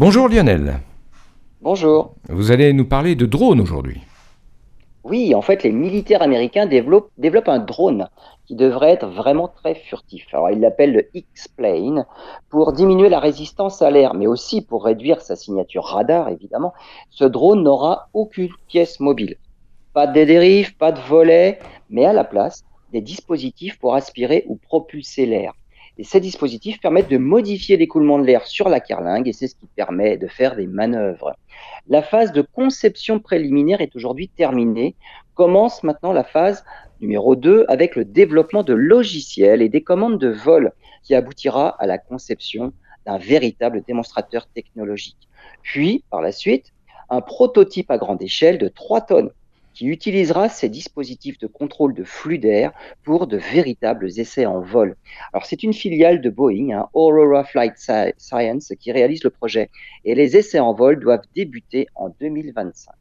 Bonjour Lionel. Bonjour. Vous allez nous parler de drones aujourd'hui. Oui, en fait, les militaires américains développent, développent un drone qui devrait être vraiment très furtif. Alors, ils l'appellent le X-Plane pour diminuer la résistance à l'air, mais aussi pour réduire sa signature radar, évidemment. Ce drone n'aura aucune pièce mobile. Pas de dérive, pas de volet, mais à la place, des dispositifs pour aspirer ou propulser l'air. Ces dispositifs permettent de modifier l'écoulement de l'air sur la carlingue et c'est ce qui permet de faire des manœuvres. La phase de conception préliminaire est aujourd'hui terminée. Commence maintenant la phase numéro 2 avec le développement de logiciels et des commandes de vol qui aboutira à la conception d'un véritable démonstrateur technologique. Puis, par la suite, un prototype à grande échelle de 3 tonnes qui utilisera ces dispositifs de contrôle de flux d'air pour de véritables essais en vol. Alors c'est une filiale de Boeing, hein, Aurora Flight Science, qui réalise le projet et les essais en vol doivent débuter en 2025.